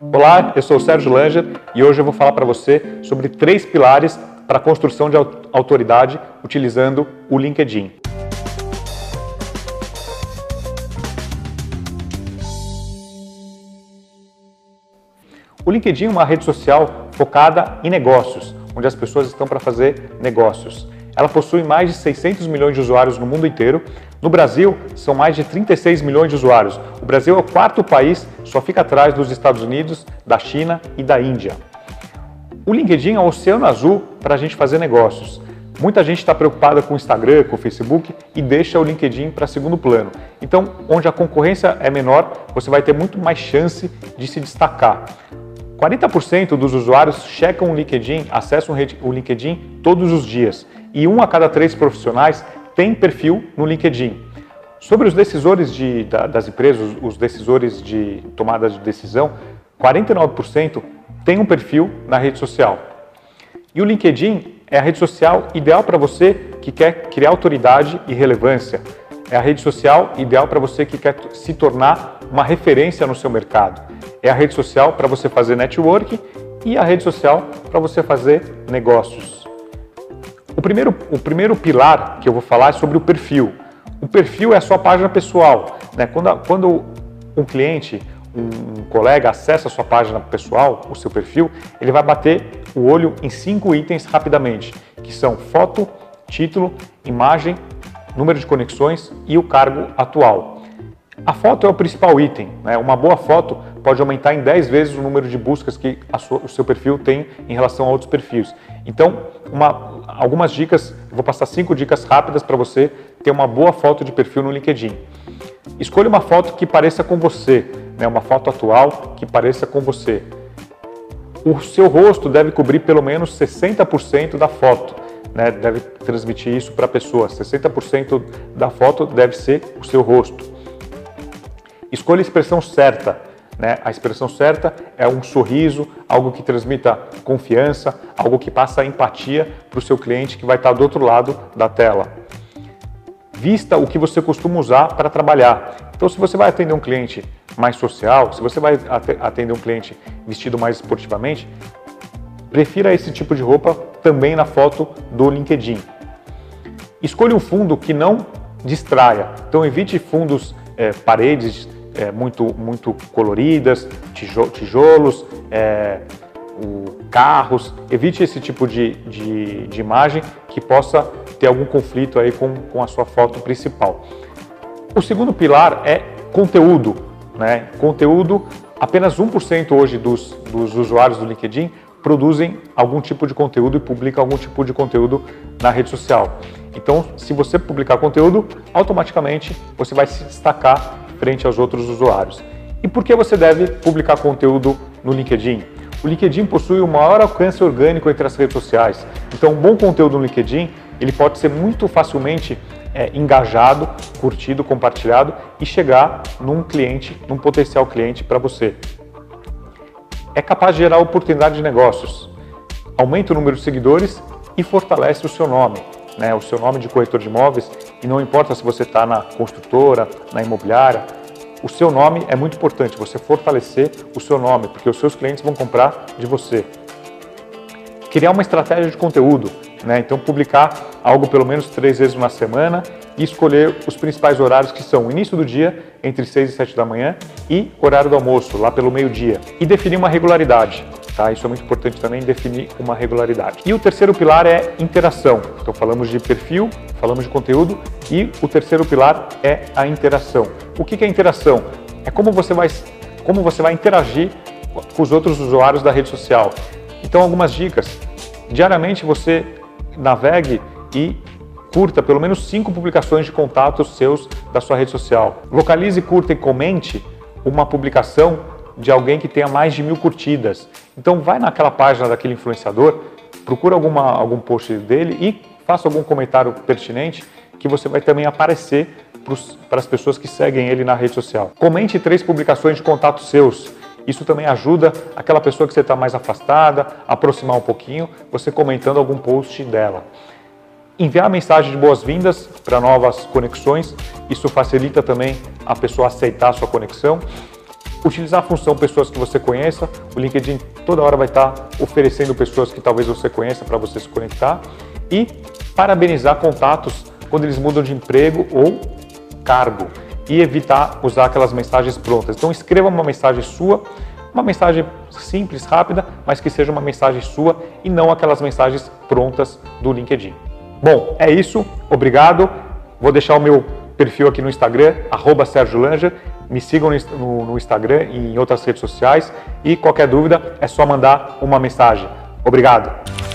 Olá, eu sou o Sérgio Langer e hoje eu vou falar para você sobre três pilares para a construção de autoridade utilizando o LinkedIn. O LinkedIn é uma rede social focada em negócios, onde as pessoas estão para fazer negócios. Ela possui mais de 600 milhões de usuários no mundo inteiro. No Brasil, são mais de 36 milhões de usuários. O Brasil é o quarto país, só fica atrás dos Estados Unidos, da China e da Índia. O LinkedIn é o oceano azul para a gente fazer negócios. Muita gente está preocupada com o Instagram, com o Facebook e deixa o LinkedIn para segundo plano. Então, onde a concorrência é menor, você vai ter muito mais chance de se destacar. 40% dos usuários checam o LinkedIn, acessam o LinkedIn todos os dias e um a cada três profissionais tem perfil no LinkedIn. Sobre os decisores de, da, das empresas, os decisores de tomada de decisão, 49% tem um perfil na rede social. E o LinkedIn é a rede social ideal para você que quer criar autoridade e relevância. É a rede social ideal para você que quer se tornar uma referência no seu mercado. É a rede social para você fazer network e a rede social para você fazer negócios. O primeiro, o primeiro pilar que eu vou falar é sobre o perfil. O perfil é a sua página pessoal. Né? Quando, quando um cliente, um, um colega acessa a sua página pessoal, o seu perfil, ele vai bater o olho em cinco itens rapidamente, que são foto, título, imagem, número de conexões e o cargo atual. A foto é o principal item. Né? Uma boa foto pode aumentar em 10 vezes o número de buscas que sua, o seu perfil tem em relação a outros perfis. Então, uma, algumas dicas, vou passar cinco dicas rápidas para você ter uma boa foto de perfil no LinkedIn. Escolha uma foto que pareça com você, né? uma foto atual que pareça com você. O seu rosto deve cobrir pelo menos 60% da foto. Né? Deve transmitir isso para a pessoa. 60% da foto deve ser o seu rosto. Escolha a expressão certa. Né? A expressão certa é um sorriso, algo que transmita confiança, algo que passa empatia para o seu cliente que vai estar do outro lado da tela. Vista o que você costuma usar para trabalhar. Então, se você vai atender um cliente mais social, se você vai atender um cliente vestido mais esportivamente, prefira esse tipo de roupa também na foto do LinkedIn. Escolha um fundo que não distraia. Então, evite fundos, é, paredes é, muito, muito coloridas, tijolos, é, o, carros. Evite esse tipo de, de, de, imagem que possa ter algum conflito aí com, com a sua foto principal. O segundo pilar é conteúdo. Né? Conteúdo, apenas 1% hoje dos, dos usuários do LinkedIn produzem algum tipo de conteúdo e publicam algum tipo de conteúdo na rede social. Então, se você publicar conteúdo, automaticamente você vai se destacar frente aos outros usuários. E por que você deve publicar conteúdo no LinkedIn? O LinkedIn possui o maior alcance orgânico entre as redes sociais. Então, um bom conteúdo no LinkedIn ele pode ser muito facilmente é, engajado, curtido, compartilhado e chegar num cliente, num potencial cliente para você. É capaz de gerar oportunidade de negócios, aumenta o número de seguidores e fortalece o seu nome né, o seu nome de corretor de imóveis, e não importa se você está na construtora, na imobiliária, o seu nome é muito importante, você fortalecer o seu nome, porque os seus clientes vão comprar de você. Criar uma estratégia de conteúdo, né? então publicar algo pelo menos três vezes na semana e escolher os principais horários que são início do dia, entre 6 e 7 da manhã, e horário do almoço, lá pelo meio-dia. E definir uma regularidade. Tá? Isso é muito importante também, definir uma regularidade. E o terceiro pilar é interação. Então falamos de perfil, falamos de conteúdo e o terceiro pilar é a interação. O que é interação? É como você vai, como você vai interagir com os outros usuários da rede social. Então algumas dicas. Diariamente você navegue e curta pelo menos cinco publicações de contatos seus da sua rede social. Localize, curta e comente uma publicação de alguém que tenha mais de mil curtidas. Então vai naquela página daquele influenciador, procura alguma, algum post dele e faça algum comentário pertinente que você vai também aparecer para as pessoas que seguem ele na rede social. Comente três publicações de contatos seus. Isso também ajuda aquela pessoa que você está mais afastada, a aproximar um pouquinho, você comentando algum post dela. Enviar mensagem de boas-vindas para novas conexões, isso facilita também a pessoa aceitar a sua conexão utilizar a função pessoas que você conheça. O LinkedIn toda hora vai estar oferecendo pessoas que talvez você conheça para você se conectar e parabenizar contatos quando eles mudam de emprego ou cargo e evitar usar aquelas mensagens prontas. Então escreva uma mensagem sua, uma mensagem simples, rápida, mas que seja uma mensagem sua e não aquelas mensagens prontas do LinkedIn. Bom, é isso. Obrigado. Vou deixar o meu perfil aqui no Instagram, arroba. Me sigam no, no Instagram e em outras redes sociais. E qualquer dúvida é só mandar uma mensagem. Obrigado.